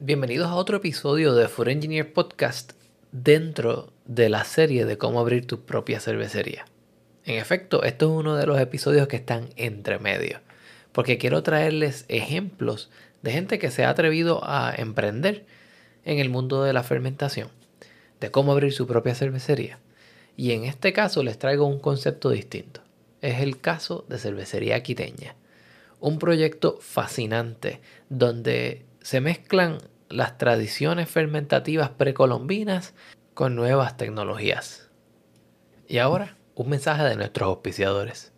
Bienvenidos a otro episodio de Food Engineer Podcast dentro de la serie de cómo abrir tu propia cervecería. En efecto, esto es uno de los episodios que están entre medio, porque quiero traerles ejemplos de gente que se ha atrevido a emprender en el mundo de la fermentación, de cómo abrir su propia cervecería. Y en este caso les traigo un concepto distinto. Es el caso de Cervecería Quiteña, un proyecto fascinante donde se mezclan las tradiciones fermentativas precolombinas con nuevas tecnologías. Y ahora, un mensaje de nuestros auspiciadores.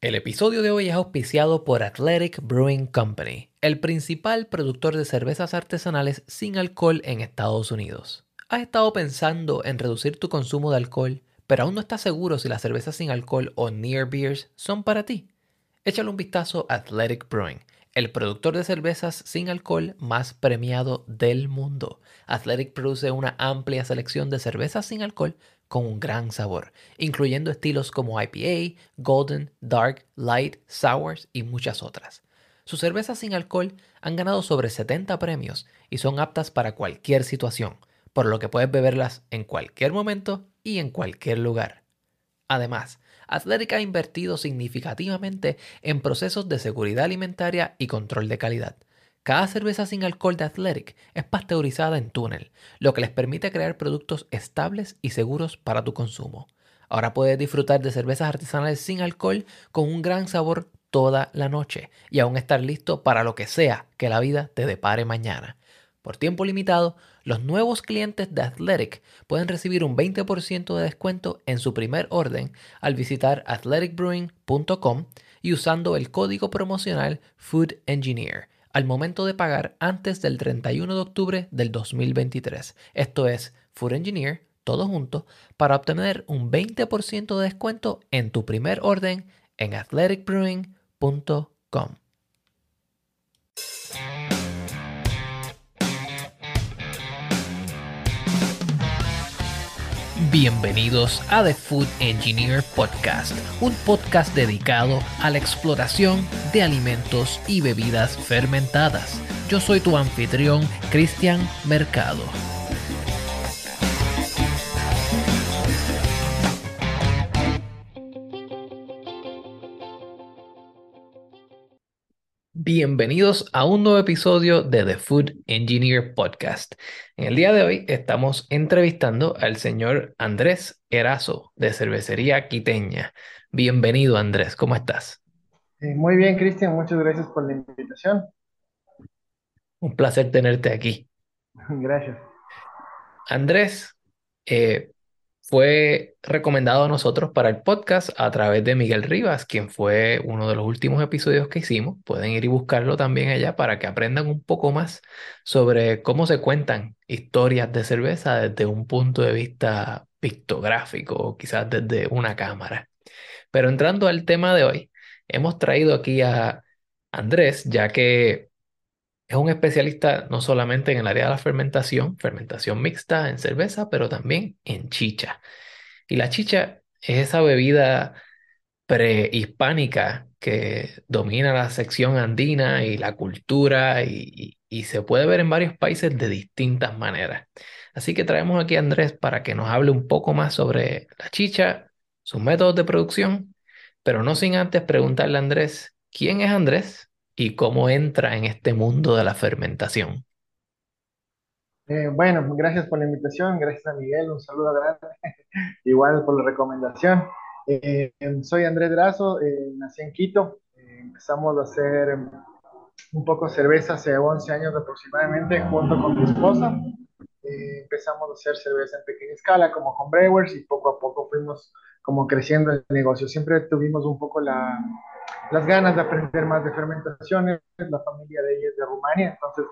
El episodio de hoy es auspiciado por Athletic Brewing Company, el principal productor de cervezas artesanales sin alcohol en Estados Unidos. ¿Has estado pensando en reducir tu consumo de alcohol, pero aún no estás seguro si las cervezas sin alcohol o near beers son para ti? Échale un vistazo a Athletic Brewing el productor de cervezas sin alcohol más premiado del mundo. Athletic produce una amplia selección de cervezas sin alcohol con un gran sabor, incluyendo estilos como IPA, Golden, Dark, Light, Sours y muchas otras. Sus cervezas sin alcohol han ganado sobre 70 premios y son aptas para cualquier situación, por lo que puedes beberlas en cualquier momento y en cualquier lugar. Además, Athletic ha invertido significativamente en procesos de seguridad alimentaria y control de calidad. Cada cerveza sin alcohol de Athletic es pasteurizada en túnel, lo que les permite crear productos estables y seguros para tu consumo. Ahora puedes disfrutar de cervezas artesanales sin alcohol con un gran sabor toda la noche y aún estar listo para lo que sea que la vida te depare mañana. Por tiempo limitado, los nuevos clientes de Athletic pueden recibir un 20% de descuento en su primer orden al visitar athleticbrewing.com y usando el código promocional Food Engineer al momento de pagar antes del 31 de octubre del 2023. Esto es Food Engineer, todo junto, para obtener un 20% de descuento en tu primer orden en athleticbrewing.com. Bienvenidos a The Food Engineer Podcast, un podcast dedicado a la exploración de alimentos y bebidas fermentadas. Yo soy tu anfitrión, Cristian Mercado. Bienvenidos a un nuevo episodio de The Food Engineer Podcast. En el día de hoy estamos entrevistando al señor Andrés Erazo de Cervecería Quiteña. Bienvenido Andrés, ¿cómo estás? Eh, muy bien, Cristian, muchas gracias por la invitación. Un placer tenerte aquí. Gracias. Andrés, eh, fue recomendado a nosotros para el podcast a través de Miguel Rivas, quien fue uno de los últimos episodios que hicimos. Pueden ir y buscarlo también allá para que aprendan un poco más sobre cómo se cuentan historias de cerveza desde un punto de vista pictográfico o quizás desde una cámara. Pero entrando al tema de hoy, hemos traído aquí a Andrés, ya que es un especialista no solamente en el área de la fermentación, fermentación mixta en cerveza, pero también en chicha. Y la chicha es esa bebida prehispánica que domina la sección andina y la cultura y, se puede ver en varios países de distintas maneras. Así que traemos aquí a Andrés para que nos hable un poco más sobre la chicha, sus métodos de producción, pero no sin antes preguntarle a Andrés, ¿quién es Andrés? Y cómo entra en este mundo de la fermentación. Eh, bueno, gracias por la invitación, gracias a Miguel, un saludo grande, igual por la recomendación. Eh, soy Andrés Drazo, eh, nací en Quito, empezamos a hacer un poco cerveza hace 11 años aproximadamente junto con mi esposa. empezamos a hacer cerveza en pequeña escala como con brewers y poco a poco fuimos como creciendo el negocio. Siempre tuvimos un poco la, las ganas de aprender más de fermentaciones. La familia de ella es de Rumania, entonces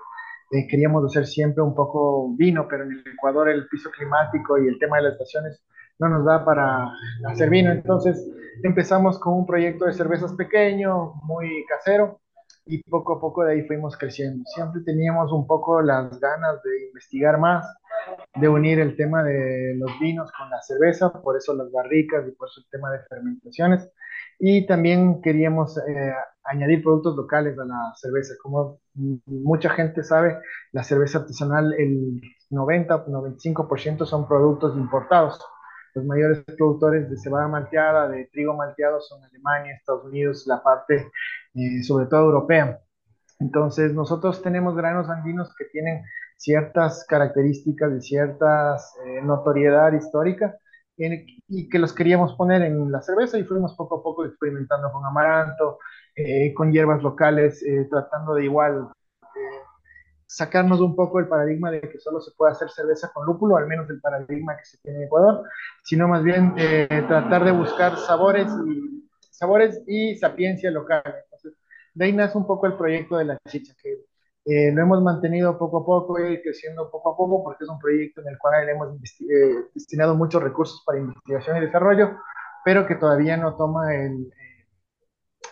eh, queríamos hacer siempre un poco vino, pero en el Ecuador el piso climático y el tema de las estaciones no nos da para hacer vino. Entonces empezamos con un proyecto de cervezas pequeño, muy casero, y poco a poco de ahí fuimos creciendo. Siempre teníamos un poco las ganas de investigar más, de unir el tema de los vinos con la cerveza, por eso las barricas y por eso el tema de fermentaciones y también queríamos eh, añadir productos locales a la cerveza. Como mucha gente sabe, la cerveza artesanal, el 90-95% son productos importados. Los mayores productores de cebada malteada, de trigo malteado son Alemania, Estados Unidos, la parte eh, sobre todo europea. Entonces, nosotros tenemos granos andinos que tienen ciertas características y ciertas eh, notoriedad histórica y que los queríamos poner en la cerveza y fuimos poco a poco experimentando con amaranto, eh, con hierbas locales, eh, tratando de igual sacarnos un poco el paradigma de que solo se puede hacer cerveza con lúpulo, al menos el paradigma que se tiene en Ecuador, sino más bien tratar de buscar sabores y, sabores y sapiencia local. Entonces, de ahí un poco el proyecto de la chicha, que eh, lo hemos mantenido poco a poco y creciendo poco a poco porque es un proyecto en el cual hemos eh, destinado muchos recursos para investigación y desarrollo, pero que todavía no toma el, eh,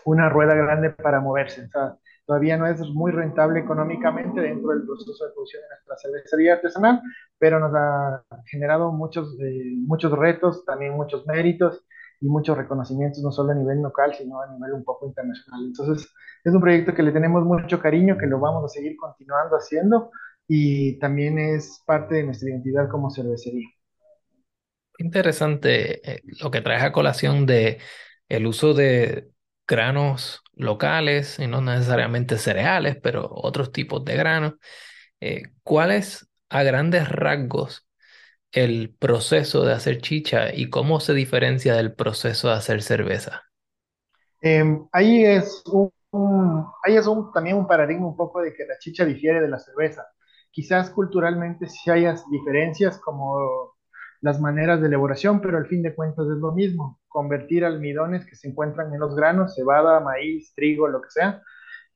una rueda grande para moverse. O sea, todavía no es muy rentable económicamente dentro del proceso de producción de nuestra cervecería artesanal, pero nos ha generado muchos, muchos retos, también muchos méritos y muchos reconocimientos, no solo a nivel local, sino a nivel un poco internacional. Entonces, es un proyecto que le tenemos mucho cariño, que lo vamos a seguir continuando haciendo y también es parte de nuestra identidad como cervecería. Interesante eh, lo que traes a colación de el uso de granos locales y no necesariamente cereales, pero otros tipos de granos. Eh, ¿Cuál es a grandes rasgos el proceso de hacer chicha y cómo se diferencia del proceso de hacer cerveza? Em, ahí es, un, ahí es también un paradigma un poco de que la chicha difiere de la cerveza. Quizás culturalmente sí haya diferencias como las maneras de elaboración, pero al fin de cuentas es lo mismo, convertir almidones que se encuentran en los granos, cebada, maíz, trigo, lo que sea,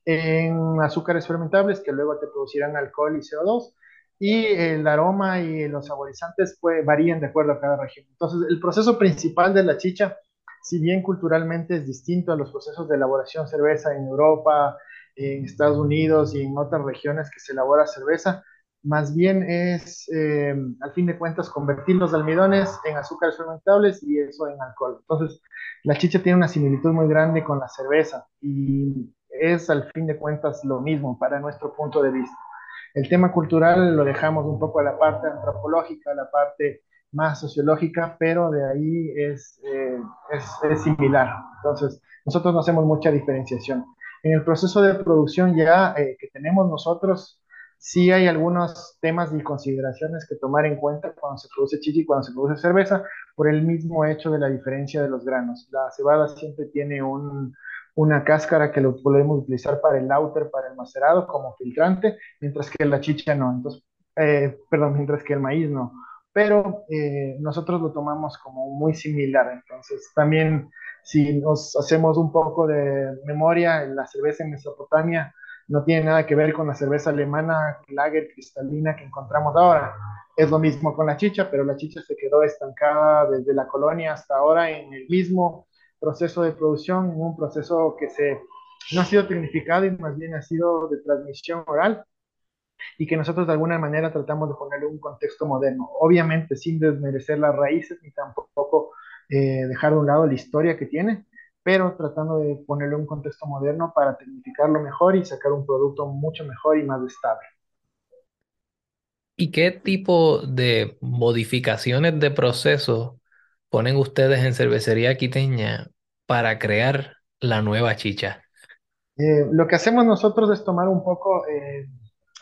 en azúcares fermentables que luego te producirán alcohol y CO2 y el aroma y los saborizantes pues, varían de acuerdo a cada región. Entonces, el proceso principal de la chicha, si bien culturalmente es distinto a los procesos de elaboración cerveza en Europa, en Estados Unidos y en otras regiones que se elabora cerveza, más bien es, eh, al fin de cuentas, convertir los almidones en azúcares fermentables y eso en alcohol. Entonces, la chicha tiene una similitud muy grande con la cerveza y es, al fin de cuentas, lo mismo para nuestro punto de vista. El tema cultural lo dejamos un poco a la parte antropológica, a la parte más sociológica, pero de ahí es, eh, es, similar. Entonces, nosotros no hacemos mucha diferenciación. En el proceso de producción ya eh, que tenemos nosotros, sí hay algunos temas y consideraciones que tomar en cuenta cuando se produce chichi y cuando se produce cerveza, por el mismo hecho de la diferencia de los granos. La cebada siempre tiene un, una cáscara que lo podemos utilizar para el lauter, para el macerado como filtrante, mientras que la chicha no. Entonces, eh, perdón, mientras que el maíz no. Pero eh, nosotros lo tomamos como muy similar. Entonces, también si nos hacemos un poco de memoria, la cerveza en Mesopotamia no tiene nada que ver con la cerveza alemana, lager, cristalina que encontramos ahora. Es lo mismo con la chicha, pero la chicha se quedó estancada desde la colonia hasta ahora en el mismo proceso de producción, un proceso que se, no ha sido tecnificado y más bien ha sido de transmisión oral y que nosotros de alguna manera tratamos de ponerle un contexto moderno, obviamente sin desmerecer las raíces ni tampoco eh, dejar de un lado la historia que tiene, pero tratando de ponerle un contexto moderno para tecnificarlo mejor y sacar un producto mucho mejor y más estable. ¿Y qué tipo de modificaciones de proceso ponen ustedes en cervecería quiteña para crear la nueva chicha? Eh, lo que hacemos nosotros es tomar un poco eh,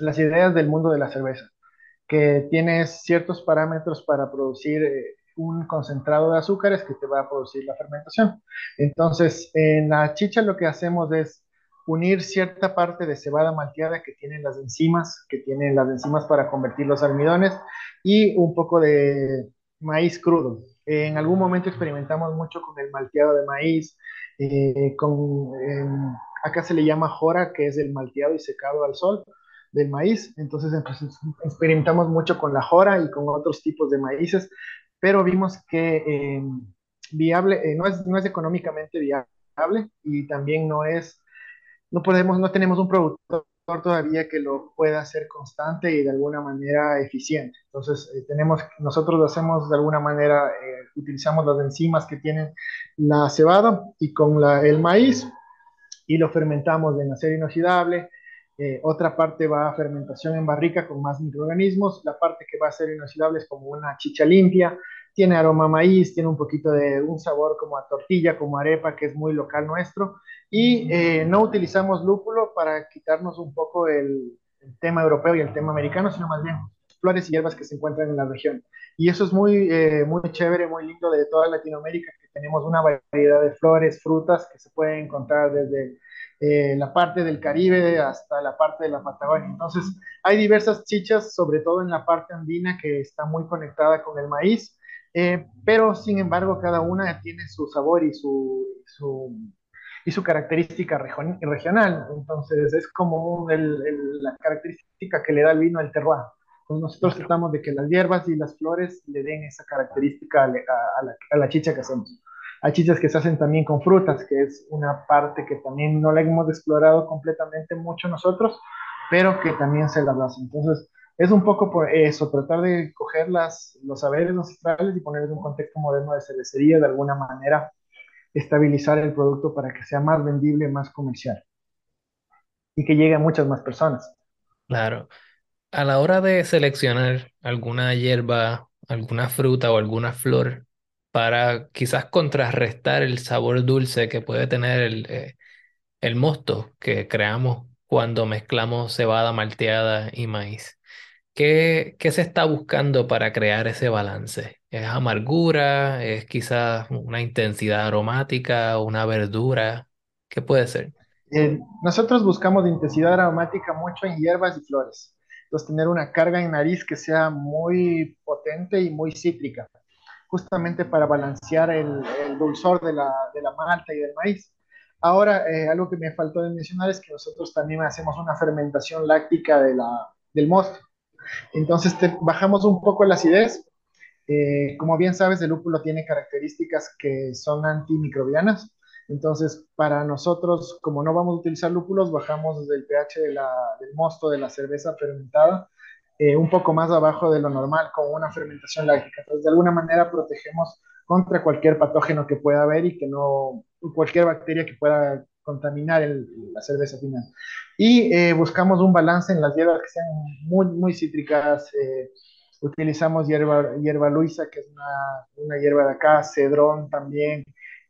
las ideas del mundo de la cerveza, que tienes ciertos parámetros para producir eh, un concentrado de azúcares que te va a producir la fermentación. Entonces, en la chicha lo que hacemos es unir cierta parte de cebada malteada que tienen las enzimas, que tienen las enzimas para convertir los almidones, y un poco de maíz crudo. En algún momento experimentamos mucho con el malteado de maíz, eh, con, acá se le llama jora, que es el malteado y secado al sol del maíz. Entonces, experimentamos mucho con la jora y con otros tipos de maíces, pero vimos que eh, viable, eh, no, es, no es económicamente viable y también no es, no podemos, no tenemos un productor todavía que lo pueda hacer constante y de alguna manera eficiente. Entonces, eh, tenemos, nosotros lo hacemos de alguna manera, eh, utilizamos las enzimas que tienen la cebada y con el maíz y lo fermentamos en acero inoxidable. Eh, otra parte va a fermentación en barrica con más microorganismos. La parte que va a ser inoxidable es como una chicha limpia. Tiene aroma a maíz, tiene un poquito de un sabor como a tortilla, como arepa, que es muy local nuestro. Y eh, no utilizamos lúpulo para quitarnos un poco el, el tema europeo y el tema americano, sino más bien flores y hierbas que se encuentran en la región. Y eso es muy, eh, muy chévere, muy lindo de toda Latinoamérica, que tenemos una variedad de flores, frutas que se pueden encontrar desde eh, la parte del Caribe hasta la parte de la Patagonia. Entonces, hay diversas chichas, sobre todo en la parte andina, que está muy conectada con el maíz, eh, pero sin embargo, cada una tiene su sabor y su, su y su característica regional. Entonces, es como el, la característica que le da el vino al terroir. Pues nosotros tratamos de que las hierbas y las flores le den esa característica a, la, a, la, chicha que hacemos. Hay chichas que se hacen también con frutas, que es una parte que también no la hemos explorado completamente mucho nosotros, pero que también se la hace. Entonces, es un poco por eso, tratar de coger las, los saberes ancestrales y ponerlos en un contexto moderno de cervecería, de alguna manera estabilizar el producto para que sea más vendible, más comercial y que llegue a muchas más personas. Claro a la hora de seleccionar alguna hierba, alguna fruta o alguna flor para quizás contrarrestar el sabor dulce que puede tener el, eh, el mosto que creamos cuando mezclamos cebada malteada y maíz. ¿Qué, ¿Qué se está buscando para crear ese balance? ¿Es amargura? ¿Es quizás una intensidad aromática? ¿Una verdura? ¿Qué puede ser? Eh, nosotros buscamos intensidad aromática mucho en hierbas y flores tener una carga en nariz que sea muy potente y muy cítrica, justamente para balancear el, dulzor de la, de la, malta y del maíz. Ahora, eh, algo que me faltó de mencionar es que nosotros también hacemos una fermentación láctica de la, del mosto. Entonces, bajamos un poco la acidez. Eh, como bien sabes, el lúpulo tiene características que son antimicrobianas. Entonces, para nosotros, como no vamos a utilizar lúpulos, bajamos el pH del mosto de la cerveza fermentada eh, un poco más abajo de lo normal, con una fermentación láctica. Entonces, de alguna manera protegemos contra cualquier patógeno que pueda haber y que no, cualquier bacteria que pueda contaminar la cerveza final. Y eh, buscamos un balance en las hierbas que sean muy, muy cítricas. Eh, utilizamos hierba, hierba luisa, que es una, una hierba de acá, cedrón también,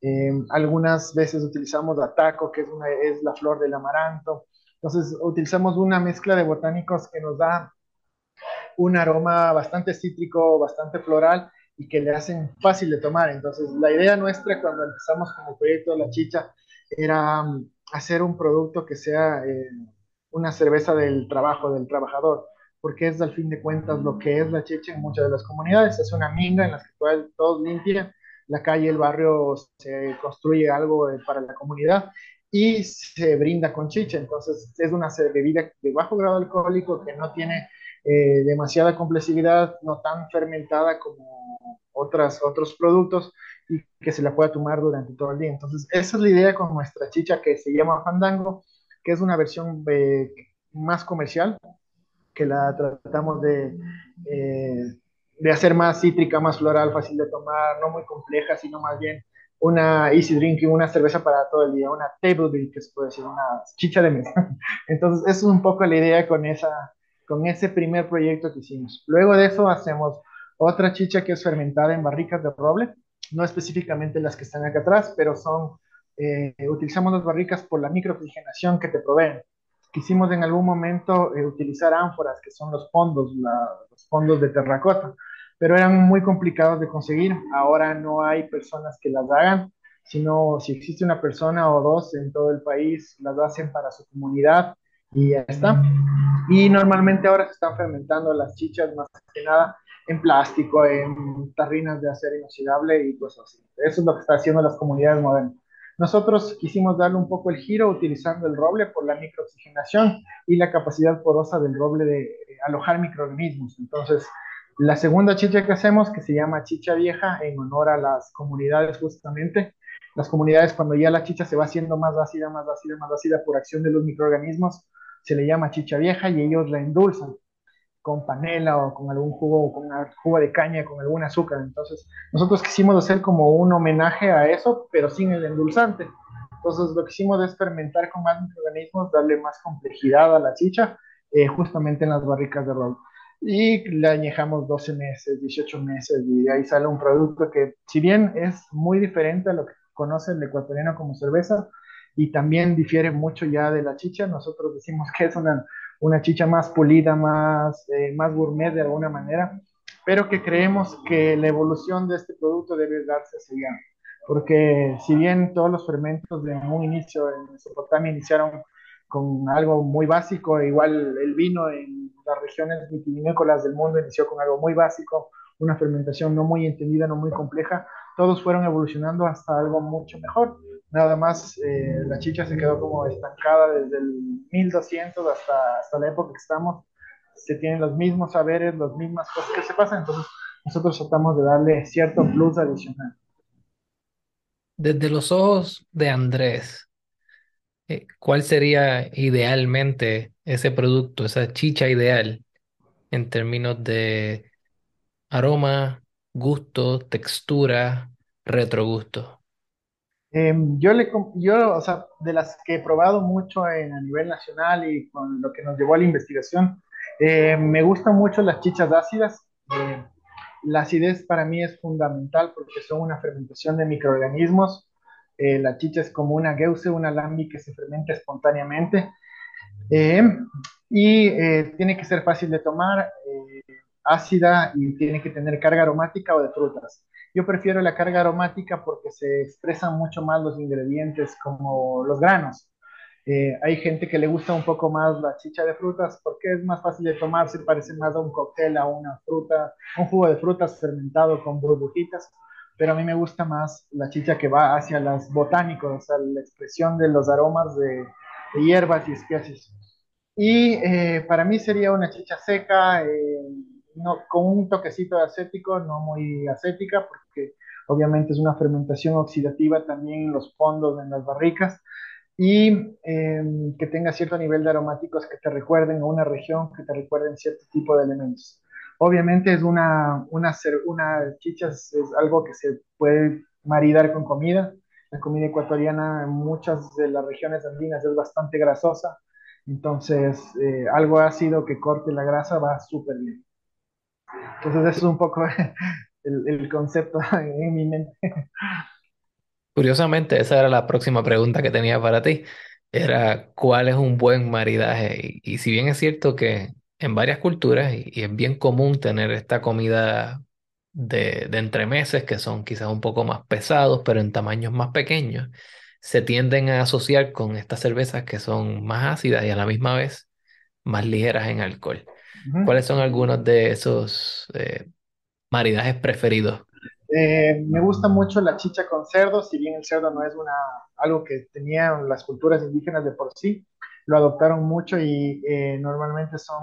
eh, algunas veces utilizamos ataco, que es, una, es la flor del amaranto. Entonces, utilizamos una mezcla de botánicos que nos da un aroma bastante cítrico, bastante floral y que le hacen fácil de tomar. Entonces, la idea nuestra cuando empezamos con el proyecto de la chicha era um, hacer un producto que sea eh, una cerveza del trabajo, del trabajador, porque es al fin de cuentas lo que es la chicha en muchas de las comunidades. Es una minga en las que todos limpian la calle, el barrio, se construye algo eh, para la comunidad y se brinda con chicha. Entonces es una bebida de bajo grado alcohólico que no tiene eh, demasiada complejidad, no tan fermentada como otras, otros productos y que se la pueda tomar durante todo el día. Entonces esa es la idea con nuestra chicha que se llama Fandango, que es una versión eh, más comercial, que la tratamos de de hacer más cítrica, más floral, fácil de tomar, no muy compleja, sino más bien una easy drinking, una cerveza para todo el día, una table drink, que se puede decir, una chicha de mesa. Entonces, es un poco la idea con, esa, con ese primer proyecto que hicimos. Luego de eso hacemos otra chicha que es fermentada en barricas de roble, no específicamente las que están acá atrás, pero son, eh, utilizamos las barricas por la microoxigenación que te proveen. Quisimos en algún momento eh, utilizar ánforas, que son los fondos, los fondos de terracota, pero eran muy complicados de conseguir. Ahora no hay personas que las hagan, sino si existe una persona o dos en todo el país, las hacen para su comunidad y ya está. Y normalmente ahora se están fermentando las chichas más que nada en plástico, en tarrinas de acero inoxidable y cosas así. Eso es lo que están haciendo las comunidades modernas. Nosotros quisimos darle un poco el giro utilizando el roble por la microoxigenación y la capacidad porosa del roble de eh, alojar microorganismos. Entonces, la segunda chicha que hacemos, que se llama chicha vieja, en honor a las comunidades justamente, las comunidades cuando ya la chicha se va haciendo más ácida, más ácida, más ácida por acción de los microorganismos, se le llama chicha vieja y ellos la endulzan con panela o con algún jugo, con una jugo de caña, con algún azúcar. Entonces, nosotros quisimos hacer como un homenaje a eso, pero sin el endulzante. Entonces, lo que hicimos es fermentar con más microorganismos, darle más complejidad a la chicha, eh, justamente en las barricas de rol. Y le añejamos 12 meses, 18 meses, y de ahí sale un producto que, si bien es muy diferente a lo que conoce el ecuatoriano como cerveza, y también difiere mucho ya de la chicha, nosotros decimos que es una, una chicha más pulida, más, eh, más gourmet de alguna manera, pero que creemos que la evolución de este producto debe darse hacia allá porque si bien todos los fermentos de un inicio en Mesopotamia iniciaron con algo muy básico, igual el vino en las regiones vitivinícolas del mundo inició con algo muy básico, una fermentación no muy entendida, no muy compleja, todos fueron evolucionando hasta algo mucho mejor. Nada más eh, la chicha se quedó como estancada desde el 1200 hasta, hasta la época que estamos. Se tienen los mismos saberes, las mismas cosas que se pasan, entonces nosotros tratamos de darle cierto plus adicional. Desde los ojos de Andrés, eh, ¿cuál sería idealmente ese producto, esa chicha ideal en términos de aroma, gusto, textura, retrogusto? Em, yo, le, yo, o sea, de las que he probado mucho en, a nivel nacional y con lo que nos llevó a la investigación, eh, me gustan mucho las chichas ácidas. Eh, la acidez para mí es fundamental porque son una fermentación de microorganismos. Eh, la chicha es como una geuse, una lambi que se fermenta espontáneamente. Eh, y eh, tiene que ser fácil de tomar, ácida y tiene que tener carga aromática o de frutas. Yo prefiero la carga aromática porque se expresan mucho más los ingredientes como los granos. Eh, hay gente que le gusta un poco más la chicha de frutas porque es más fácil de tomar, se parece más a un cóctel, a una fruta, un jugo de frutas fermentado con burbujitas, pero a mí me gusta más la chicha que va hacia los botánicos, sea, la expresión de los aromas de, hierbas y especies. Y eh, para mí sería una chicha seca, eh, no, con un toquecito de acético, no muy acética, porque obviamente es una fermentación oxidativa también en los fondos, en las barricas y em, que tenga cierto nivel de aromáticos que te recuerden a una región, que te recuerden cierto tipo de elementos. Obviamente es una, una, una chicha es, algo que se puede maridar con comida. La comida ecuatoriana en muchas de las regiones andinas es bastante grasosa, entonces eh, algo ácido que corte la grasa va súper bien. Entonces eso es un poco el, concepto en mi mente. Curiosamente, esa era la próxima pregunta que tenía para ti. Era cuál es un buen maridaje. Y, si bien es cierto que en varias culturas, y, es bien común tener esta comida de entremeses que son quizás un poco más pesados, pero en tamaños más pequeños, se tienden a asociar con estas cervezas que son más ácidas y a la misma vez más ligeras en alcohol. ¿Cuáles son algunos de esos eh, maridajes preferidos eh, me gusta mucho la chicha con cerdo, si bien el cerdo no es una, algo que tenían las culturas indígenas de por sí, lo adoptaron mucho y eh, normalmente son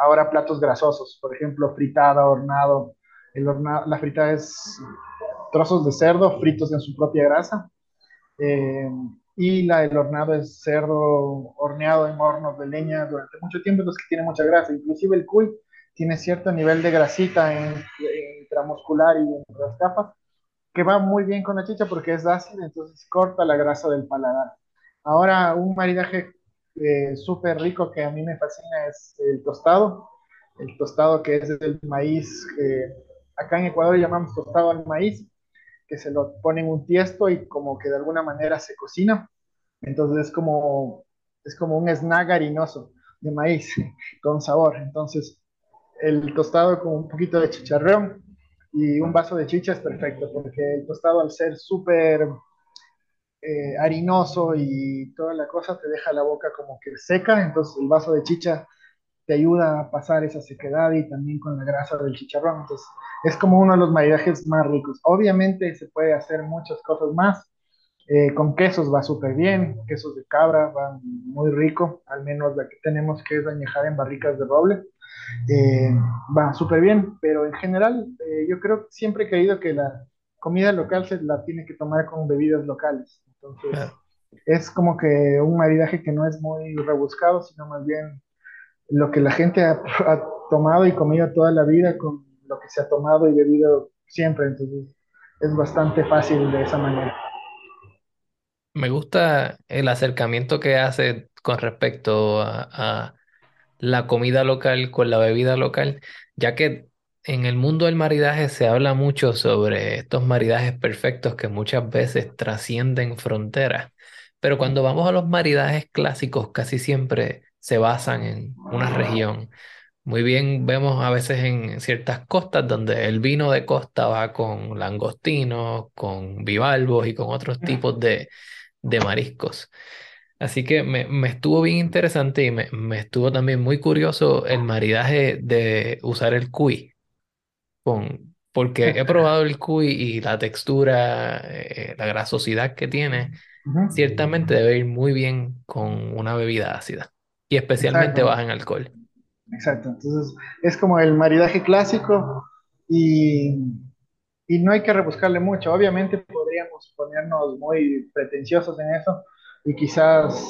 ahora platos grasosos, por ejemplo, fritada, hornado. El la fritada es trozos de cerdo fritos en su propia grasa. Eh, y la, el hornado es cerdo horneado en hornos de leña durante mucho tiempo, entonces que tiene mucha grasa. Inclusive el cuy tiene cierto nivel de grasita en, intramuscular y entre las capas, que va muy bien con la chicha porque es ácida, entonces corta la grasa del paladar. Ahora, un maridaje eh, súper rico que a mí me fascina es el tostado. El tostado que es el maíz, acá en Ecuador llamamos tostado al maíz, que se lo pone en un tiesto y como que de alguna manera se cocina. Entonces es como, es como un snack harinoso de maíz con sabor. Entonces el tostado con un poquito de chicharrón y un vaso de chicha es perfecto, porque el tostado al ser súper eh, harinoso y toda la cosa te deja la boca como que seca, entonces el vaso de chicha te ayuda a pasar esa sequedad y también con la grasa del chicharrón, entonces es como uno de los maridajes más ricos. Obviamente se puede hacer muchas cosas más, eh, con quesos va súper bien, quesos de cabra van muy rico, al menos la que tenemos que es añejar en barricas de roble. Eh, va súper bien, pero en general eh, yo creo que siempre he creído que la comida local se la tiene que tomar con bebidas locales. Entonces, es como que un maridaje que no es muy rebuscado, sino más bien lo que la gente ha, ha, tomado y comido toda la vida con lo que se ha tomado y bebido siempre. Entonces, es bastante fácil de esa manera. Me gusta el acercamiento que hace con respecto a, a la comida local con la bebida local, ya que en el mundo del maridaje se habla mucho sobre estos maridajes perfectos que muchas veces trascienden fronteras, pero cuando vamos a los maridajes clásicos casi siempre se basan en una región. Muy bien, vemos a veces en ciertas costas donde el vino de costa va con langostinos, con bivalvos y con otros tipos de, de mariscos. Así que me, me estuvo bien interesante y me, me estuvo también muy curioso el maridaje de usar el cuy con, porque he probado el cuy y la textura, eh, la grasosidad que tiene, ciertamente debe ir muy bien con una bebida ácida y especialmente Exacto. baja en alcohol. Exacto, entonces es como el maridaje clásico y, y no hay que rebuscarle mucho. Obviamente podríamos ponernos muy pretenciosos en eso y quizás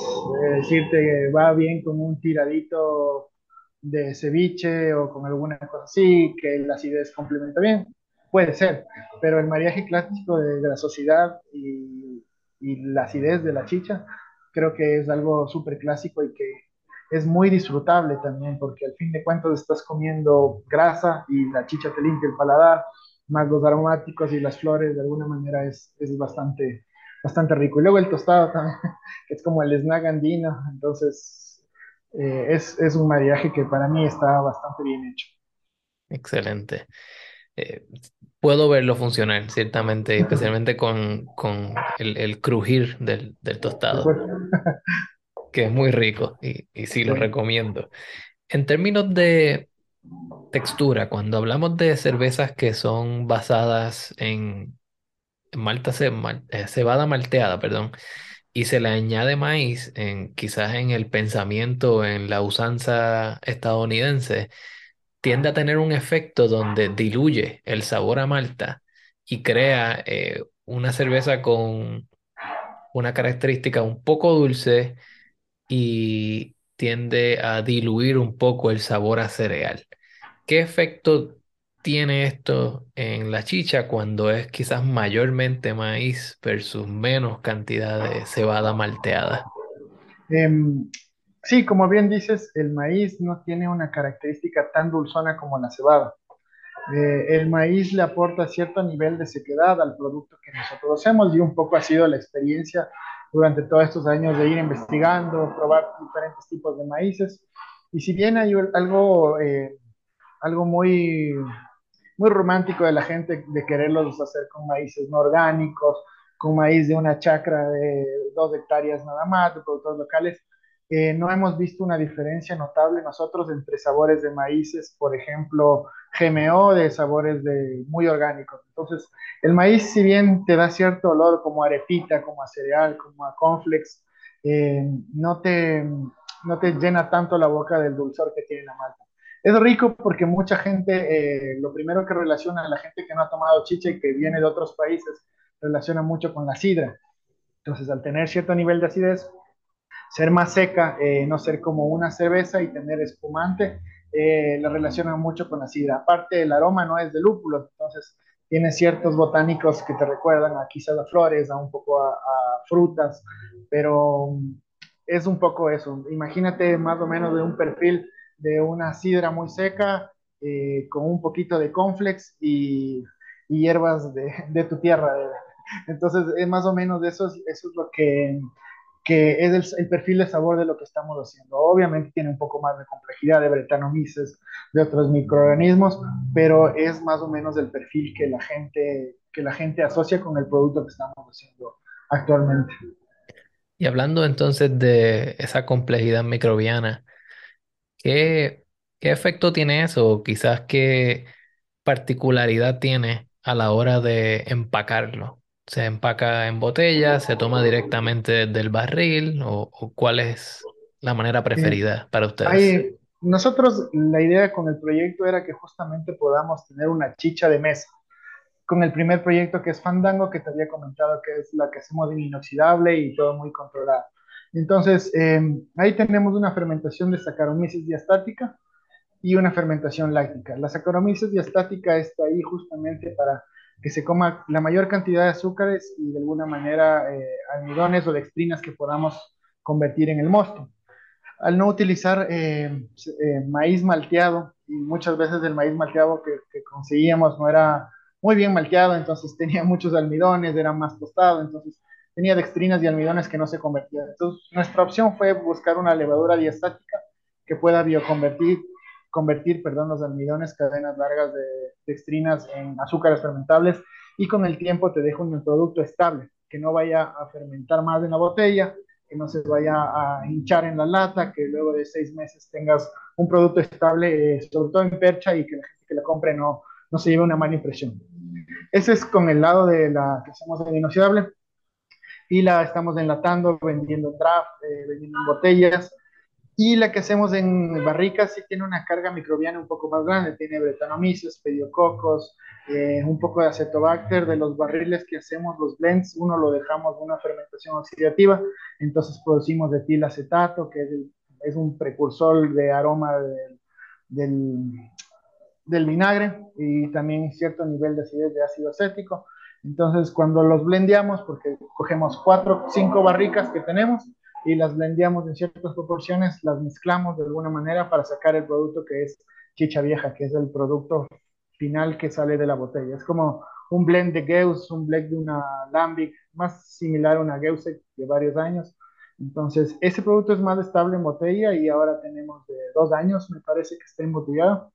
eh, decirte que va bien con un tiradito de ceviche o con alguna cosa así, que la acidez complementa bien. Puede ser, pero el maridaje clásico de grasosidad y, y la acidez de la chicha creo que es algo súper clásico y que es muy disfrutable también, porque al fin de cuentas estás comiendo grasa y la chicha te limpia el paladar, más los aromáticos y las flores, de alguna manera es, es bastante, bastante rico. Y luego el tostado también, que es como el snack andino, entonces eh, es, es un mariaje que para mí está bastante bien hecho. Excelente. Eh, puedo verlo funcionar, ciertamente, especialmente con, con el, el crujir del, del ¿De tostado? que es muy rico y, y sí lo recomiendo. En términos de textura, cuando hablamos de cervezas que son basadas en malta ce- mal- eh, cebada malteada, perdón, y se le añade maíz, en, quizás en el pensamiento, en la usanza estadounidense, tiende a tener un efecto donde diluye el sabor a malta y crea eh, una cerveza con una característica un poco dulce y tiende a diluir un poco el sabor a cereal. ¿Qué efecto tiene esto en la chicha cuando es quizás mayormente maíz versus menos cantidad de cebada malteada? Em, sí, como bien dices, el maíz no tiene una característica tan dulzona como la cebada. Eh, el maíz le aporta cierto nivel de sequedad al producto que nosotros hacemos y un poco ha sido la experiencia durante todos estos años de ir investigando, probar diferentes tipos de maíces. Y si bien hay algo, eh, algo muy muy romántico de la gente de quererlos hacer con maíces no orgánicos, con maíz de una chacra de dos hectáreas nada más, de productores locales. Eh, no hemos visto una diferencia notable nosotros entre sabores de maíces, por ejemplo, GMO, de sabores de muy orgánicos. Entonces, el maíz, si bien te da cierto olor como arepita, como a cereal, como a cornflakes, eh, no, te, no te llena tanto la boca del dulzor que tiene la malta. Es rico porque mucha gente, eh, lo primero que relaciona a la gente que no ha tomado chicha y que viene de otros países, relaciona mucho con la sidra. Entonces, al tener cierto nivel de acidez, ser más seca, eh, no ser como una cerveza y tener espumante, eh, la relaciona mucho con la sidra. Aparte, el aroma no es de lúpulo, entonces tiene ciertos botánicos que te recuerdan a quizás a flores, a un poco a, frutas, pero es un poco eso. Imagínate más o menos de un perfil de una sidra muy seca, eh, con un poquito de conflex y, y hierbas de, de, tu tierra. Entonces, es más o menos de eso, eso es lo que, que es el, perfil de sabor de lo que estamos haciendo. Obviamente tiene un poco más de complejidad de bretanomices, de otros microorganismos, pero es más o menos el perfil que la gente, que la gente asocia con el producto que estamos haciendo actualmente. Y hablando entonces de esa complejidad microbiana, ¿qué, qué efecto tiene eso? Quizás qué particularidad tiene a la hora de empacarlo. ¿Se empaca en botella? ¿Se toma directamente del barril? ¿O, o cuál es la manera preferida para ustedes? hay, nosotros, la idea con el proyecto era que justamente podamos tener una chicha de mesa. Con el primer proyecto que es Fandango, que te había comentado que es la que hacemos en inoxidable y todo muy controlado. Entonces, eh, ahí tenemos una fermentación de Saccharomyces diastática y una fermentación láctica. La Saccharomyces diastática está ahí justamente para que se coma la mayor cantidad de azúcares y de alguna manera eh, almidones o dextrinas que podamos convertir en el mosto. Al no utilizar eh, eh, maíz malteado, y muchas veces el maíz malteado que, conseguíamos no era muy bien malteado, entonces tenía muchos almidones, era más tostado, entonces tenía dextrinas y almidones que no se convertían. Entonces, nuestra opción fue buscar una levadura diastática que pueda bioconvertir convertir perdón, los almidones, cadenas largas de dextrinas en azúcares fermentables y con el tiempo te deja un producto estable, que no vaya a fermentar más en la botella, que no se vaya a hinchar en la lata, que luego de seis meses tengas un producto estable, eh, sobre todo en percha, y que la gente que la compre no, no se lleve una mala impresión. Ese es con el lado de la que hacemos en inoxidable y la estamos enlatando, vendiendo draft, eh, vendiendo en botellas y la que hacemos en barricas sí tiene una carga microbiana un poco más grande, tiene bretanomyces, pediococos, eh, un poco de acetobacter, de los barriles que hacemos, los blends, uno lo dejamos en una fermentación oxidativa, entonces producimos etilacetato, que es, es un precursor de aroma del, del, del, vinagre. Y también cierto nivel de acidez de ácido acético. Entonces, cuando los blendeamos, porque cogemos cuatro, cinco barricas que tenemos, y las blendeamos en ciertas proporciones, las mezclamos de alguna manera para sacar el producto que es chicha vieja, que es el producto final que sale de la botella. Es como un blend de Geus, un blend de una Lambic, más similar a una Geuse de varios años. Entonces, ese producto es más estable en botella y ahora tenemos de dos años, me parece que está embotellado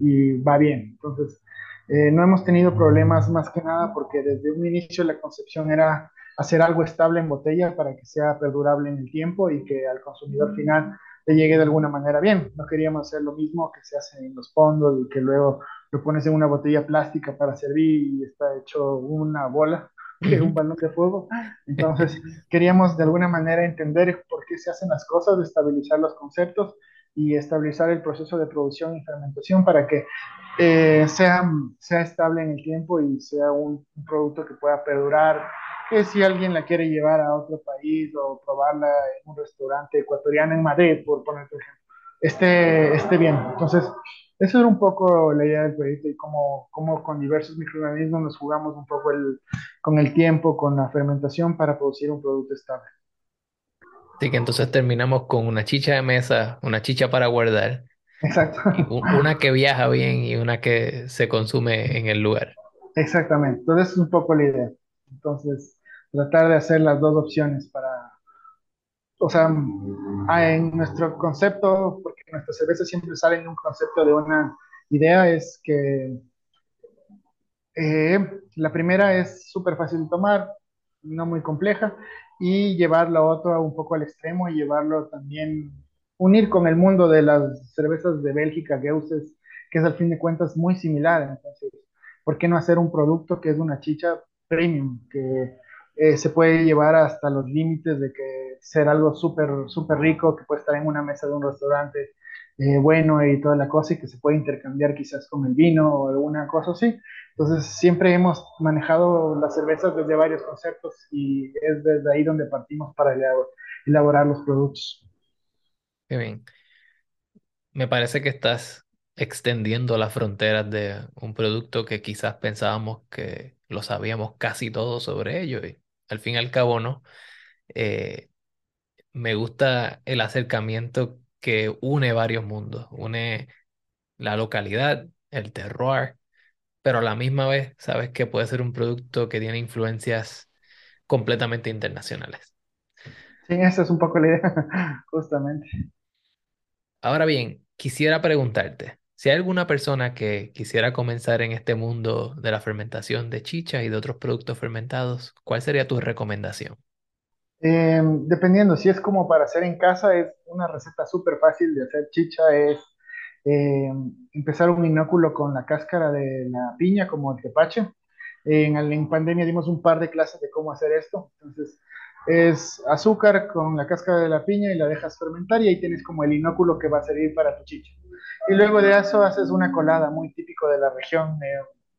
y va bien. Entonces, eh, no hemos tenido problemas más que nada porque desde un inicio la concepción era hacer algo estable en botella para que sea perdurable en el tiempo y que al consumidor final le llegue de alguna manera bien. No queríamos hacer lo mismo que se hace en los fondos y que luego lo pones en una botella plástica para servir y está hecho una bola, un balón de fuego. Entonces queríamos de alguna manera entender por qué se hacen las cosas, estabilizar los conceptos y estabilizar el proceso de producción y fermentación para que eh, sea, sea estable en el tiempo y sea un, producto que pueda perdurar que si alguien la quiere llevar a otro país o probarla en un restaurante ecuatoriano en Madrid, por poner ejemplo, esté, esté bien. Entonces, eso era un poco la idea del proyecto y cómo, cómo con diversos microorganismos nos jugamos un poco el, con el tiempo, con la fermentación para producir un producto estable. Así que entonces terminamos con una chicha de mesa, una chicha para guardar. Exacto. una que viaja bien y una que se consume en el lugar. Exactamente. Entonces es un poco la idea. Entonces, tratar de hacer las dos opciones para, o sea, en nuestro concepto, porque nuestras cervezas siempre salen en un concepto de una idea, es que eh, la primera es súper fácil de tomar, no muy compleja, y llevar la otra un poco al extremo y llevarlo también, unir con el mundo de las cervezas de Bélgica, Geuses, que es al fin de cuentas muy similar. Entonces, ¿por qué no hacer un producto que es una chicha premium, que eh, se puede llevar hasta los límites de que ser algo súper súper rico que puede estar en una mesa de un restaurante eh, bueno y toda la cosa y que se puede intercambiar quizás con el vino o alguna cosa así. Entonces siempre hemos manejado las cervezas desde varios conceptos y es desde ahí donde partimos para elaborar los productos. Qué bien. Me parece que estás extendiendo las fronteras de un producto que quizás pensábamos que lo sabíamos casi todo sobre ello y al fin y al cabo, ¿no? Eh, me gusta el acercamiento que une varios mundos, une la localidad, el terroir, pero a la misma vez sabes que puede ser un producto que tiene influencias completamente internacionales. Sí, esa es un poco la idea, justamente. Ahora bien, quisiera preguntarte, si hay alguna persona que quisiera comenzar en este mundo de la fermentación de chicha y de otros productos fermentados, ¿cuál sería tu recomendación? Eh, dependiendo, si es como para hacer en casa, es una receta súper fácil de hacer chicha, es eh, empezar un inóculo con la cáscara de la piña, como el tepache. En, en pandemia dimos un par de clases de cómo hacer esto, entonces es azúcar con la cáscara de la piña y la dejas fermentar y ahí tienes como el inóculo que va a servir para tu chicha. Y luego de eso haces una colada muy típico de la región, de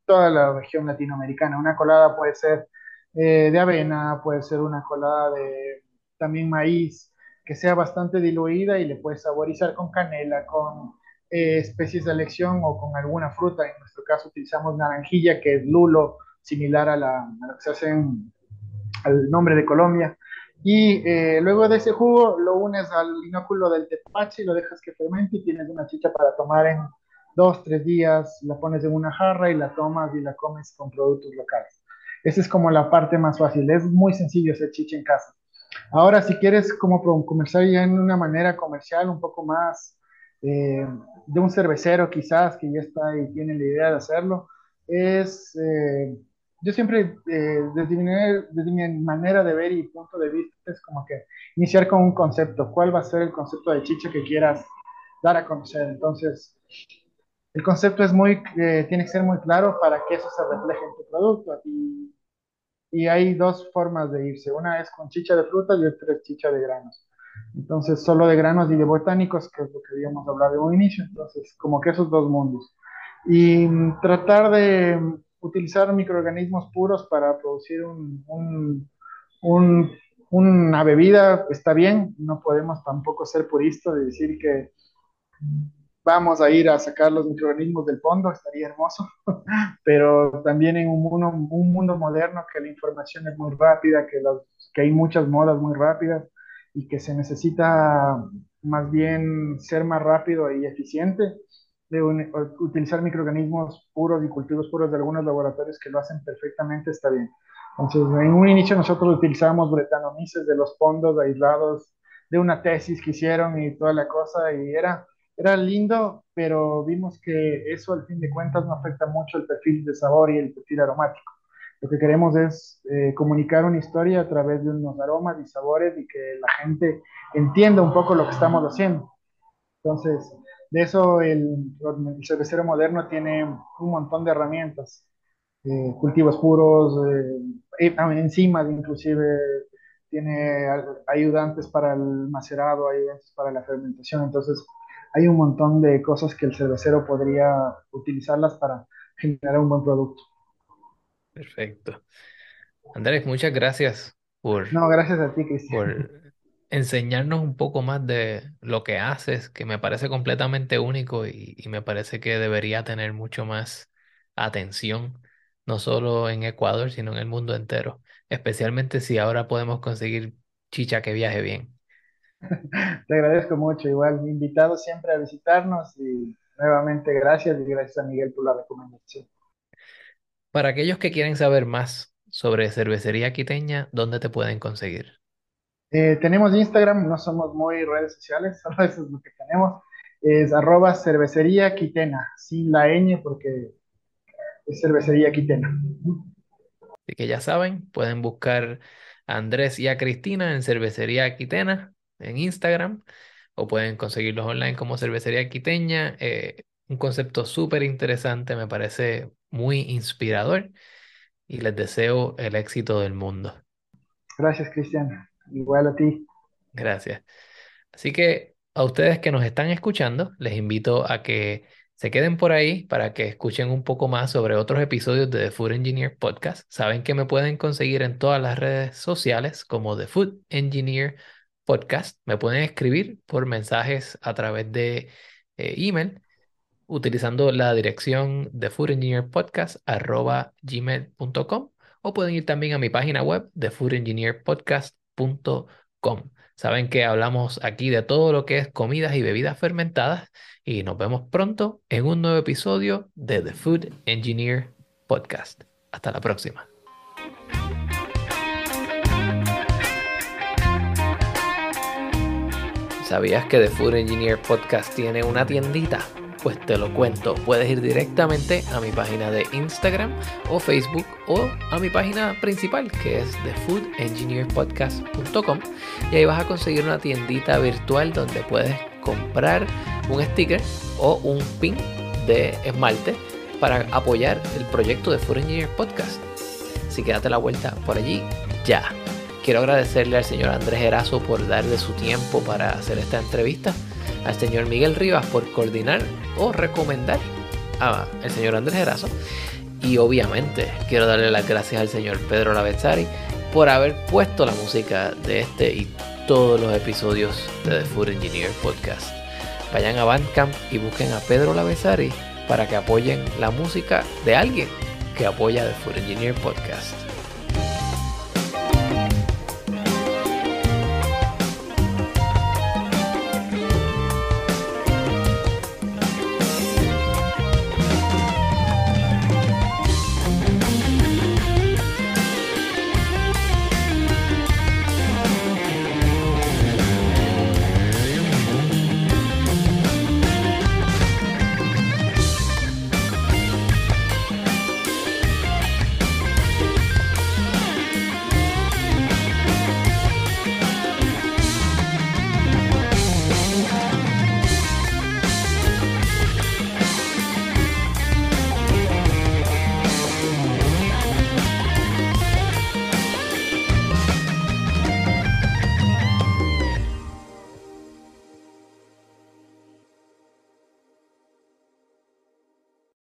toda la región latinoamericana. Una colada puede ser eh, de avena, puede ser una colada de también maíz, que sea bastante diluida y le puedes saborizar con canela, con eh, especies de elección o con alguna fruta. En nuestro caso utilizamos naranjilla, que es lulo, similar a, la, que se hace en, al nombre de Colombia. Y eh, luego de ese jugo lo unes al inóculo del tepache y lo dejas que fermente y tienes una chicha para tomar en dos, tres días, la pones en una jarra y la tomas y la comes con productos locales. Esa es como la parte más fácil. Es muy sencillo hacer chicha en casa. Ahora, si quieres como comenzar ya en una manera comercial un poco más eh, de un cervecero quizás que ya está y tiene la idea de hacerlo, es, eh, yo siempre, eh, desde, mi, desde, mi, manera de ver y punto de vista, es como que iniciar con un concepto. ¿Cuál va a ser el concepto de chicha que quieras dar a conocer? Entonces, el concepto es muy, tiene que ser muy claro para que eso se refleje en tu producto. Y y hay dos formas de irse. Una es con chicha de frutas y otra es chicha de granos. Entonces, solo de granos y de botánicos, que es lo que habíamos hablado de un inicio. Entonces, como que esos dos mundos. Y mm, tratar de utilizar microorganismos puros para producir un, un, un, una bebida está bien. No podemos tampoco ser puristas de decir que vamos a ir a sacar los microorganismos del fondo, estaría hermoso, pero también en un mundo, un mundo moderno que la información es muy rápida, que, los, que hay muchas modas muy rápidas y que se necesita más bien ser más rápido y eficiente, de utilizar microorganismos puros y cultivos puros de algunos laboratorios que lo hacen perfectamente, está bien. Entonces, en un inicio nosotros utilizamos bretanomices de los fondos aislados de una tesis que hicieron y toda la cosa, y era era lindo, pero vimos que eso al fin de cuentas no afecta mucho el perfil de sabor y el perfil aromático. Lo que queremos es eh, comunicar una historia a través de unos aromas y sabores y que la gente entienda un poco lo que estamos haciendo. Entonces, de eso el, el cervecero moderno tiene un montón de herramientas, eh, cultivos puros, eh, enzimas inclusive, tiene ayudantes para el macerado, ayudantes para la fermentación. Entonces, hay un montón de cosas que el cervecero podría utilizarlas para generar un buen producto. Perfecto. Andrés, muchas gracias por, no, gracias a ti, Cristian. por enseñarnos un poco más de lo que haces, que me parece completamente único y, y me parece que debería tener mucho más atención, no solo en Ecuador, sino en el mundo entero, especialmente si ahora podemos conseguir chicha que viaje bien. Te agradezco mucho, igual invitado siempre a visitarnos y nuevamente gracias y gracias a Miguel por la recomendación. Para aquellos que quieren saber más sobre cervecería quiteña, ¿dónde te pueden conseguir? Eh, tenemos Instagram, no somos muy redes sociales, solo eso es lo que tenemos. Es arroba cervecería quitena, sin la ñ porque es cervecería quitena. Así que ya saben, pueden buscar a Andrés y a Cristina en cervecería quitena en Instagram o pueden conseguirlos online como Cervecería Quiteña. Eh, un concepto súper interesante, me parece muy inspirador y les deseo el éxito del mundo. Gracias, Cristian. Igual a ti. Gracias. Así que a ustedes que nos están escuchando, les invito a que se queden por ahí para que escuchen un poco más sobre otros episodios de The Food Engineer Podcast. Saben que me pueden conseguir en todas las redes sociales como The Food Engineer podcast, me pueden escribir por mensajes a través de eh, email utilizando la dirección de gmail.com o pueden ir también a mi página web de Saben que hablamos aquí de todo lo que es comidas y bebidas fermentadas y nos vemos pronto en un nuevo episodio de The Food Engineer Podcast. Hasta la próxima. ¿Sabías que The Food Engineer Podcast tiene una tiendita? Pues te lo cuento, puedes ir directamente a mi página de Instagram o Facebook o a mi página principal que es thefoodengineerpodcast.com y ahí vas a conseguir una tiendita virtual donde puedes comprar un sticker o un pin de esmalte para apoyar el proyecto de Food Engineer Podcast. Así que date la vuelta por allí ya. Quiero agradecerle al señor Andrés Erazo por darle su tiempo para hacer esta entrevista, al señor Miguel Rivas por coordinar o recomendar al señor Andrés Erazo y obviamente quiero darle las gracias al señor Pedro Lavezzari por haber puesto la música de este y todos los episodios de The Food Engineer Podcast. Vayan a Bandcamp y busquen a Pedro Lavezzari para que apoyen la música de alguien que apoya The Food Engineer Podcast.